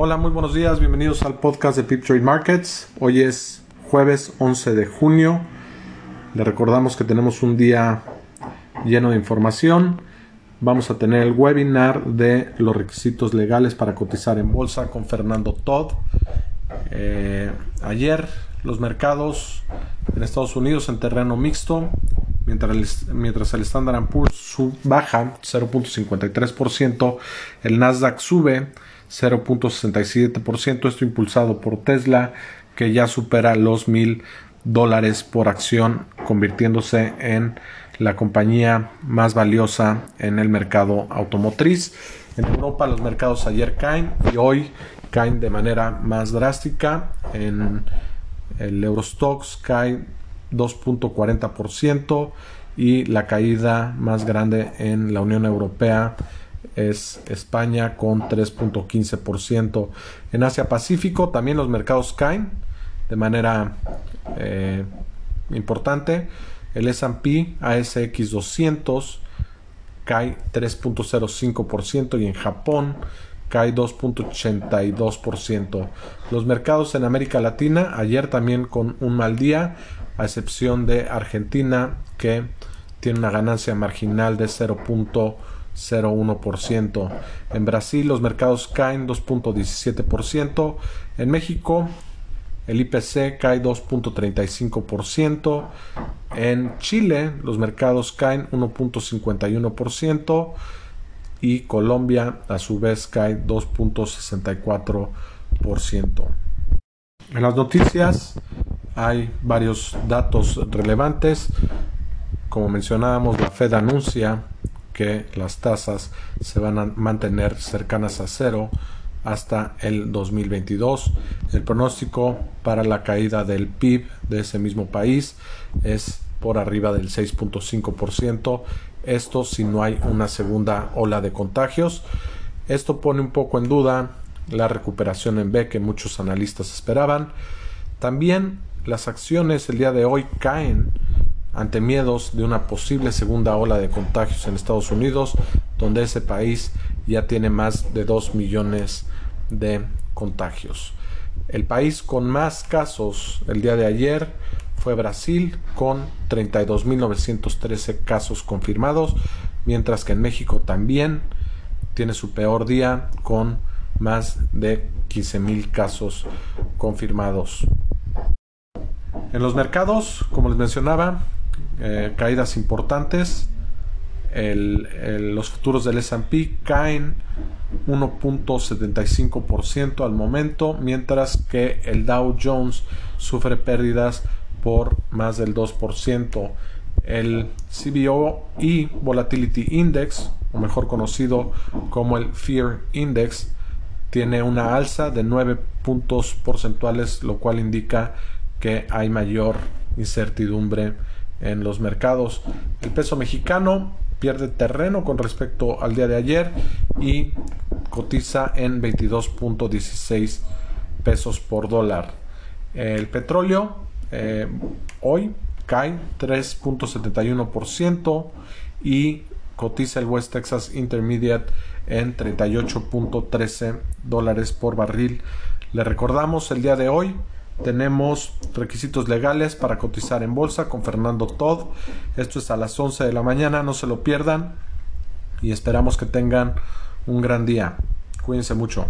Hola, muy buenos días, bienvenidos al podcast de Pip Trade Markets. Hoy es jueves 11 de junio. Le recordamos que tenemos un día lleno de información. Vamos a tener el webinar de los requisitos legales para cotizar en bolsa con Fernando Todd. Eh, ayer los mercados en Estados Unidos en terreno mixto, mientras el, mientras el Standard Poor's baja 0.53%, el Nasdaq sube 0.67%, esto impulsado por Tesla, que ya supera los mil dólares por acción, convirtiéndose en la compañía más valiosa en el mercado automotriz. En Europa los mercados ayer caen y hoy caen de manera más drástica. En el Eurostox cae 2.40% y la caída más grande en la Unión Europea es España con 3.15%. En Asia Pacífico también los mercados caen de manera eh, importante. El S&P ASX 200 cae 3.05% y en Japón cae 2.82%. Los mercados en América Latina ayer también con un mal día, a excepción de Argentina que tiene una ganancia marginal de 0.01%. En Brasil los mercados caen 2.17%. En México el IPC cae 2.35%. En Chile los mercados caen 1.51% y Colombia a su vez cae 2.64%. En las noticias hay varios datos relevantes. Como mencionábamos, la Fed anuncia que las tasas se van a mantener cercanas a cero hasta el 2022. El pronóstico para la caída del PIB de ese mismo país es por arriba del 6.5%. Esto si no hay una segunda ola de contagios. Esto pone un poco en duda la recuperación en B que muchos analistas esperaban. También las acciones el día de hoy caen ante miedos de una posible segunda ola de contagios en Estados Unidos, donde ese país ya tiene más de 2 millones de contagios. El país con más casos el día de ayer fue Brasil con 32.913 casos confirmados, mientras que en México también tiene su peor día con más de 15.000 casos confirmados. En los mercados, como les mencionaba, eh, caídas importantes. los futuros del S&P caen 1.75% al momento, mientras que el Dow Jones sufre pérdidas por más del 2%. El CBO y Volatility Index, o mejor conocido como el Fear Index, tiene una alza de 9 puntos porcentuales, lo cual indica que hay mayor incertidumbre en los mercados. El peso mexicano pierde terreno con respecto al día de ayer y cotiza en 22.16 pesos por dólar. El petróleo eh, hoy cae 3.71% y cotiza el West Texas Intermediate en 38.13 dólares por barril. Le recordamos el día de hoy tenemos requisitos legales para cotizar en bolsa con Fernando Todd. Esto es a las 11 de la mañana, no se lo pierdan y esperamos que tengan un gran día. Cuídense mucho.